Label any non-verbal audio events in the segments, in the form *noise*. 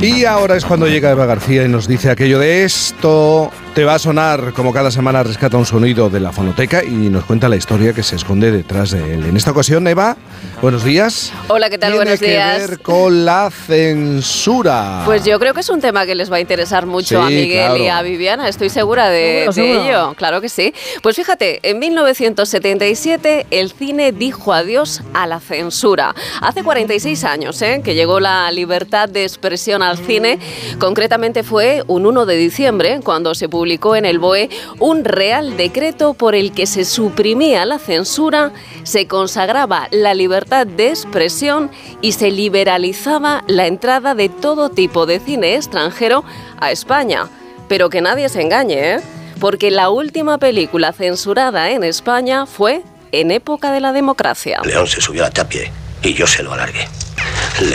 Y ahora es cuando llega Eva García y nos dice aquello de esto te va a sonar como cada semana rescata un sonido de la fonoteca y nos cuenta la historia que se esconde detrás de él. En esta ocasión, Eva, buenos días. Hola, ¿qué tal? buenos días. ver con la censura. Pues yo creo que es un tema que les va a interesar mucho a Miguel y a Viviana, estoy segura de, ello. Claro que sí. Pues fíjate, en 1977 el cine dijo adiós a la censura. Hace 46 años ¿eh? que llegó la libertad de expresión al cine. Concretamente fue un 1 de diciembre cuando se publicó publicó en el BOE un real decreto por el que se suprimía la censura, se consagraba la libertad de expresión y se liberalizaba la entrada de todo tipo de cine extranjero a España. Pero que nadie se engañe, ¿eh? porque la última película censurada en España fue en época de la democracia. León se subió a la tapie y yo se lo alargué.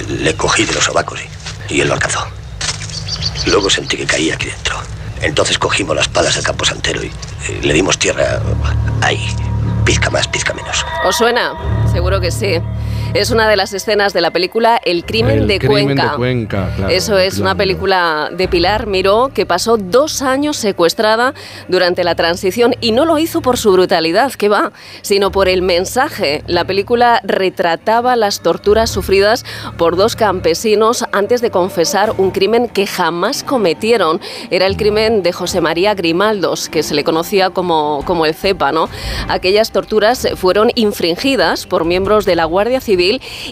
Le, cogí de los sobacos y, y él lo alcanzó. Luego sentí que caía aquí dentro. Entonces cogimos las palas del campo santero y, le dimos tierra ahí. Pizca más, pizca menos. ¿Os suena? Seguro que sí. Es una de las escenas de la película El crimen, de, Cuenca. Eso es una película de Pilar Miró que pasó dos años secuestrada durante la transición y no lo hizo por su brutalidad, que va, sino por el mensaje. La película retrataba las torturas sufridas por dos campesinos antes de confesar un crimen que jamás cometieron. Era el crimen de José María Grimaldos, que se le conocía como, como el CEPA, ¿no? Aquellas torturas fueron infringidas por miembros de la Guardia Civil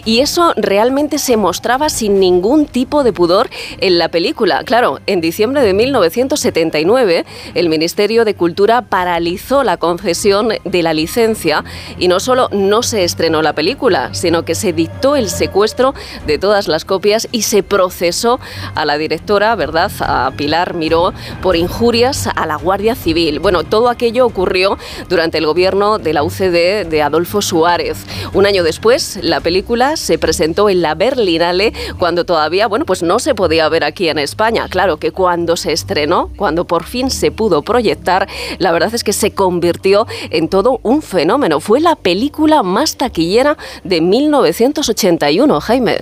y eso realmente se mostraba sin ningún tipo de pudor en la película. Claro, en diciembre de 1979 el Ministerio de Cultura paralizó la concesión de la licencia y no solo no se estrenó la película, sino que se dictó el secuestro de todas las copias y se procesó a la directora, ¿verdad?, a Pilar Miró, por injurias a la Guardia Civil. Bueno, todo aquello ocurrió durante el gobierno de la UCD de Adolfo Suárez. Un año después, la película se presentó en la Berlinale cuando todavía, bueno, pues no se podía ver aquí en España. Claro que cuando se estrenó, cuando por fin se pudo proyectar, la verdad es que se convirtió en todo un fenómeno. Fue la película más taquillera de 1981, Jaime.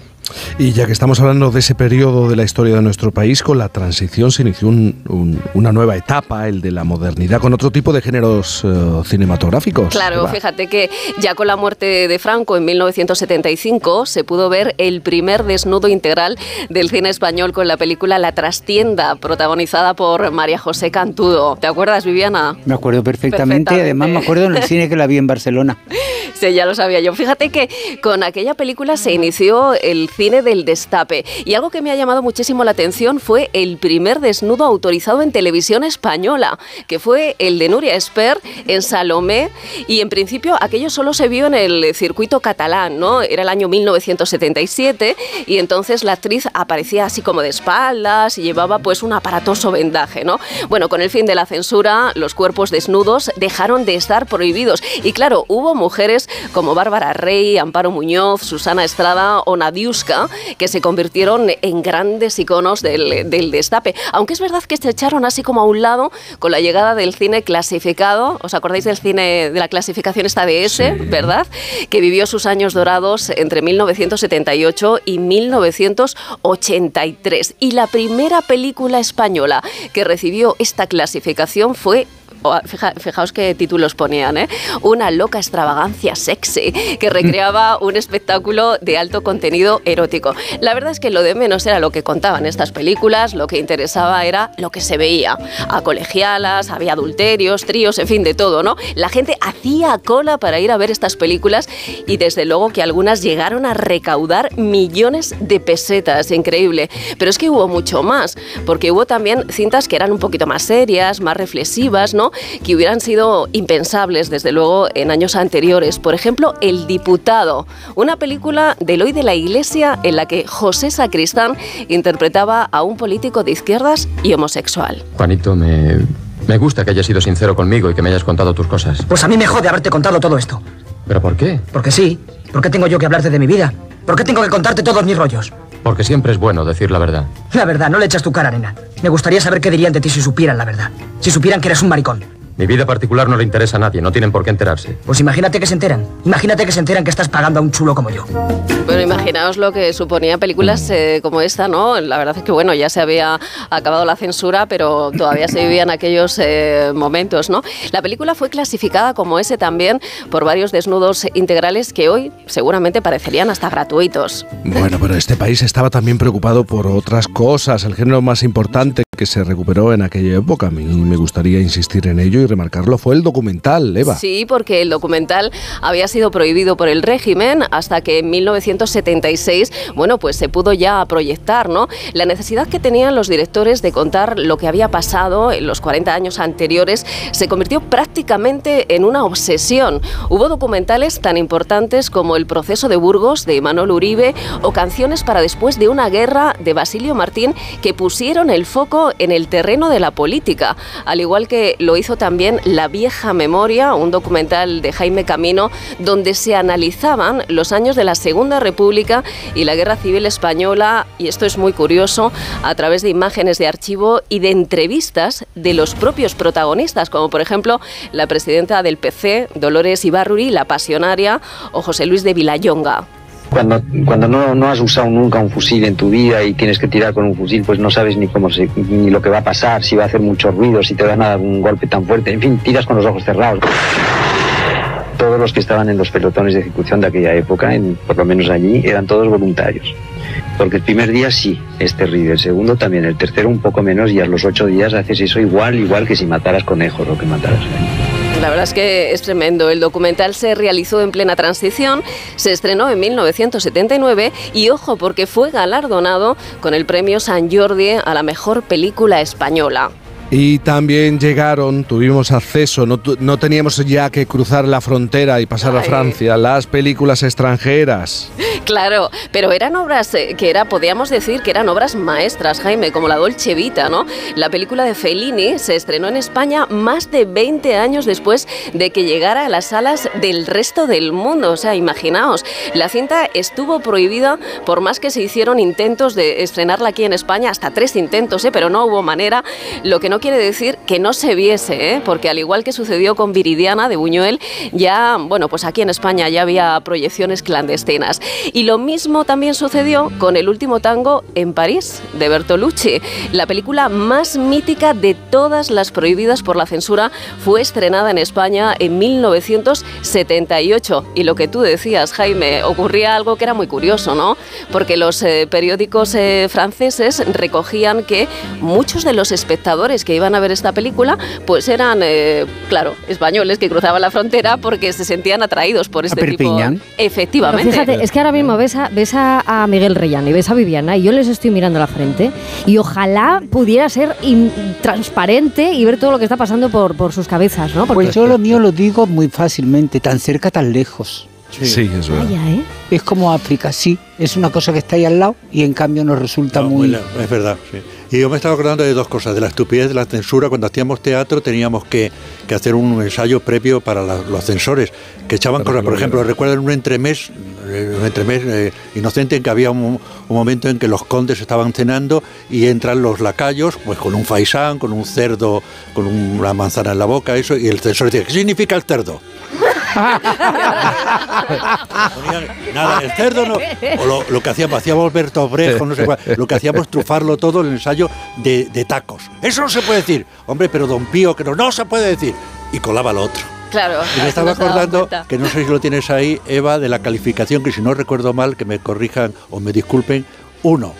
Y ya que estamos hablando de ese periodo de la historia de nuestro país, con la transición se inició una nueva etapa, el de la modernidad, con otro tipo de géneros eh, cinematográficos. Claro, fíjate que ya con la muerte de Franco en 1975 se pudo ver el primer desnudo integral del cine español con la película La Trastienda, protagonizada por María José Cantudo. ¿Te acuerdas, Viviana? Me acuerdo perfectamente, además me acuerdo en el cine que la vi en Barcelona. *laughs* sí, ya lo sabía yo. Fíjate que con aquella película se inició el cine del destape. Y algo que me ha llamado muchísimo la atención fue el primer desnudo autorizado en televisión española, que fue el de Nuria Esper en Salomé. Y en principio aquello solo se vio en el circuito catalán, ¿no? Era el año 1977 y entonces la actriz aparecía así como de espaldas y llevaba pues un aparatoso vendaje, ¿no? Bueno, con el fin de la censura, los cuerpos desnudos dejaron de estar prohibidos. Y claro, hubo mujeres como Bárbara Rey, Amparo Muñoz, Susana Estrada o que se convirtieron en grandes iconos del, destape. Aunque es verdad que se echaron así como a un lado con la llegada del cine clasificado. ¿Os acordáis del cine de la clasificación esta de S, verdad? Que vivió sus años dorados entre 1978 y 1983. Y la primera película española que recibió esta clasificación fue fijaos qué títulos ponían, ¿eh? Una loca extravagancia sexy que recreaba *laughs* un espectáculo de alto contenido erótico. La verdad es que lo de menos era lo que contaban estas películas, lo que interesaba era lo que se veía. A colegialas, había adulterios, tríos, en fin, de todo, ¿no? La gente hacía cola para ir a ver estas películas y desde luego que algunas llegaron a recaudar millones de pesetas, increíble. Pero es que hubo mucho más, porque hubo también cintas que eran un poquito más serias, más reflexivas, ¿no? Que hubieran sido impensables, desde luego, en años anteriores. Por ejemplo, El Diputado, una película de Eloy de la Iglesia en la que José Sacristán interpretaba a un político de izquierdas y homosexual. Juanito, me, me gusta que hayas sido sincero conmigo y que me hayas contado tus cosas. Pues a mí me jode haberte contado todo esto. ¿Pero por qué? Porque sí. ¿Por qué tengo yo que hablarte de mi vida? ¿Por qué tengo que contarte todos mis rollos? Porque siempre es bueno decir la verdad. La verdad, no le echas tu cara, nena. Me gustaría saber qué dirían de ti si supieran la verdad. Si supieran que eres un maricón. Mi vida particular no le interesa a nadie, no tienen por qué enterarse. Pues imagínate que se enteran. Imagínate que se enteran que estás pagando a un chulo como yo. Bueno, imaginaos lo que suponía películas eh, como esta, ¿no? La verdad es que, bueno, ya se había acabado la censura, pero todavía se vivían aquellos eh, momentos, ¿no? La película fue clasificada como ese también por varios desnudos integrales que hoy seguramente parecerían hasta gratuitos. Bueno, pero este país estaba también preocupado por otras cosas. El género más importante que se recuperó en aquella época, a mí me gustaría insistir en ello remarcarlo fue el documental, Eva. Sí, porque el documental había sido prohibido por el régimen hasta que en 1976, bueno, pues se pudo ya proyectar, ¿no? La necesidad que tenían los directores de contar lo que había pasado en los 40 años anteriores se convirtió prácticamente en una obsesión. Hubo documentales tan importantes como El proceso de Burgos de Manuel Uribe o Canciones para después de una guerra de Basilio Martín que pusieron el foco en el terreno de la política, al igual que lo hizo también la vieja memoria, un documental de Jaime Camino, donde se analizaban los años de la Segunda República y la Guerra Civil Española, y esto es muy curioso, a través de imágenes de archivo y de entrevistas de los propios protagonistas, como por ejemplo la presidenta del PC, Dolores Ibarruri, la pasionaria, o José Luis de Vilayonga. Cuando, cuando no, no, has usado nunca un fusil en tu vida y tienes que tirar con un fusil, pues no sabes ni cómo se, ni lo que va a pasar, si va a hacer mucho ruido, si te van a dar un golpe tan fuerte. En fin, tiras con los ojos cerrados. Todos los que estaban en los pelotones de ejecución de aquella época, en, por lo menos allí, eran todos voluntarios. Porque el primer día sí, es terrible. El segundo también. El tercero un poco menos y a los ocho días haces eso igual, igual que si mataras conejos o que mataras. La verdad es que es tremendo. El documental se realizó en plena transición, se estrenó en 1979 y ojo porque fue galardonado con el premio San Jordi a la mejor película española. Y también llegaron, tuvimos acceso, no, no teníamos ya que cruzar la frontera y pasar a Francia, las películas extranjeras. *laughs* Claro, pero eran obras eh, que era, podíamos decir que eran obras maestras, Jaime, como la Dolce Vita, ¿no? La película de Fellini se estrenó en España más de 20 años después de que llegara a las salas del resto del mundo. O sea, imaginaos, la cinta estuvo prohibida por más que se hicieron intentos de estrenarla aquí en España, hasta tres intentos, ¿eh? pero no hubo manera. Lo que no quiere decir que no se viese, ¿eh? porque al igual que sucedió con Viridiana de Buñuel, ya, bueno, pues aquí en España ya había proyecciones clandestinas. Lo mismo también sucedió con El último tango en París, de Bertolucci. La película más mítica de todas las prohibidas por la censura fue estrenada en España en 1978. Y lo que tú decías, Jaime, ocurría algo que era muy curioso, ¿no? Porque los eh, periódicos eh, franceses recogían que muchos de los espectadores que iban a ver esta película, pues eran, eh, claro, españoles que cruzaban la frontera porque se sentían atraídos por este tipo. Efectivamente. fíjate, es que ahora mismo ves a, ves a, Miguel Reyán y ves a Viviana y yo les estoy mirando la frente y ojalá pudiera ser transparente y ver todo lo que está pasando por, por sus cabezas, ¿no? Porque pues yo lo mío lo digo muy fácilmente, tan cerca, tan lejos. Sí, es verdad. ¿eh? Es como África, sí, es una cosa que está ahí al lado y en cambio nos resulta muy... Es verdad, sí. Y yo me estaba acordando de dos cosas, de la estupidez de la censura. Cuando hacíamos teatro teníamos que, hacer un ensayo previo para los censores, que echaban cosas. Por ejemplo, recuerdo un entremés, eh, un entremés eh, inocente en que había un, momento en que los condes estaban cenando y entran los lacayos, pues con un faisán, con un cerdo, con una manzana en la boca, eso, y el censor decía, ¿qué significa el cerdo? Nada, el cerdo no. O lo, que hacíamos, hacíamos Alberto Brejo, no sé cuál, lo que hacíamos trufarlo todo el ensayo de, tacos. Eso no se puede decir. Hombre, pero don Pío, que no, no se puede decir. Y colaba lo otro. Claro. Y me *laughs* estaba acordando, que no sé si lo tienes ahí, Eva, de la calificación, que si no recuerdo mal, que me corrijan o me disculpen. Uno,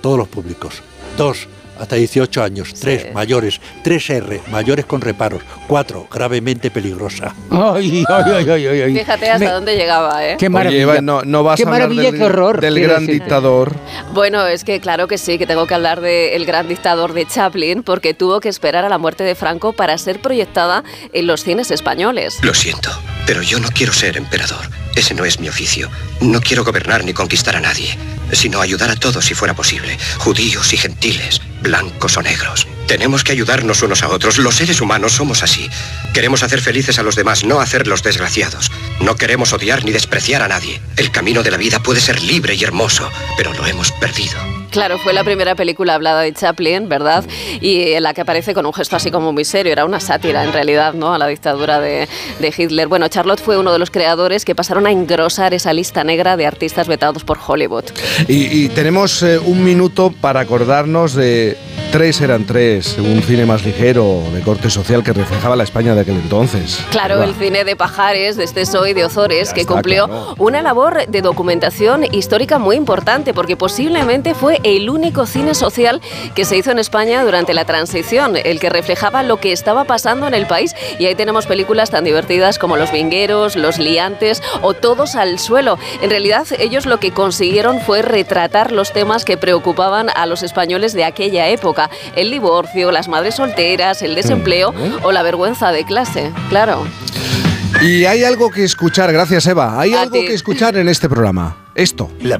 todos los públicos. Dos, hasta 18 años, 3 mayores, 3R, mayores con reparos, 4 gravemente peligrosa. Ay, ay, ay, Fíjate hasta dónde llegaba, ¿eh? Qué maravilla. no, no vas a hablar del, horror, del gran dictador. Bueno, es que claro que sí, que tengo que hablar del gran dictador de Chaplin, porque tuvo que esperar a la muerte de Franco para ser proyectada en los cines españoles. Lo siento, pero yo no quiero ser emperador. Ese no es mi oficio. No quiero gobernar ni conquistar a nadie, sino ayudar a todos si fuera posible, judíos y gentiles, blancos o negros. Tenemos que ayudarnos unos a otros. Los seres humanos somos así. Queremos hacer felices a los demás, no hacerlos desgraciados. No queremos odiar ni despreciar a nadie. El camino de la vida puede ser libre y hermoso, pero lo hemos perdido. Claro, fue la primera película hablada de Chaplin, ¿verdad? Y en la que aparece con un gesto así como muy serio, era una sátira en realidad, ¿no? A la dictadura de, Hitler. Bueno, Charlotte fue uno de los creadores que pasaron a engrosar esa lista negra de artistas vetados por Hollywood. Y, tenemos eh, un minuto para acordarnos de Tres eran tres, un cine más ligero, de corte social que reflejaba la España de aquel entonces. Claro, el cine de Pajares, de Esteso y de Ozores, que cumplió una labor de documentación histórica muy importante, porque posiblemente fue el único cine social que se hizo en España durante la transición, el que reflejaba lo que estaba pasando en el país. Y ahí tenemos películas tan divertidas como Los Vingueros, Los Liantes o Todos al Suelo. En realidad, ellos lo que consiguieron fue retratar los temas que preocupaban a los españoles de aquella época el divorcio, las madres solteras, el desempleo o la vergüenza de clase, claro. Y hay algo que escuchar, gracias Eva, hay algo que escuchar en este programa. Esto. La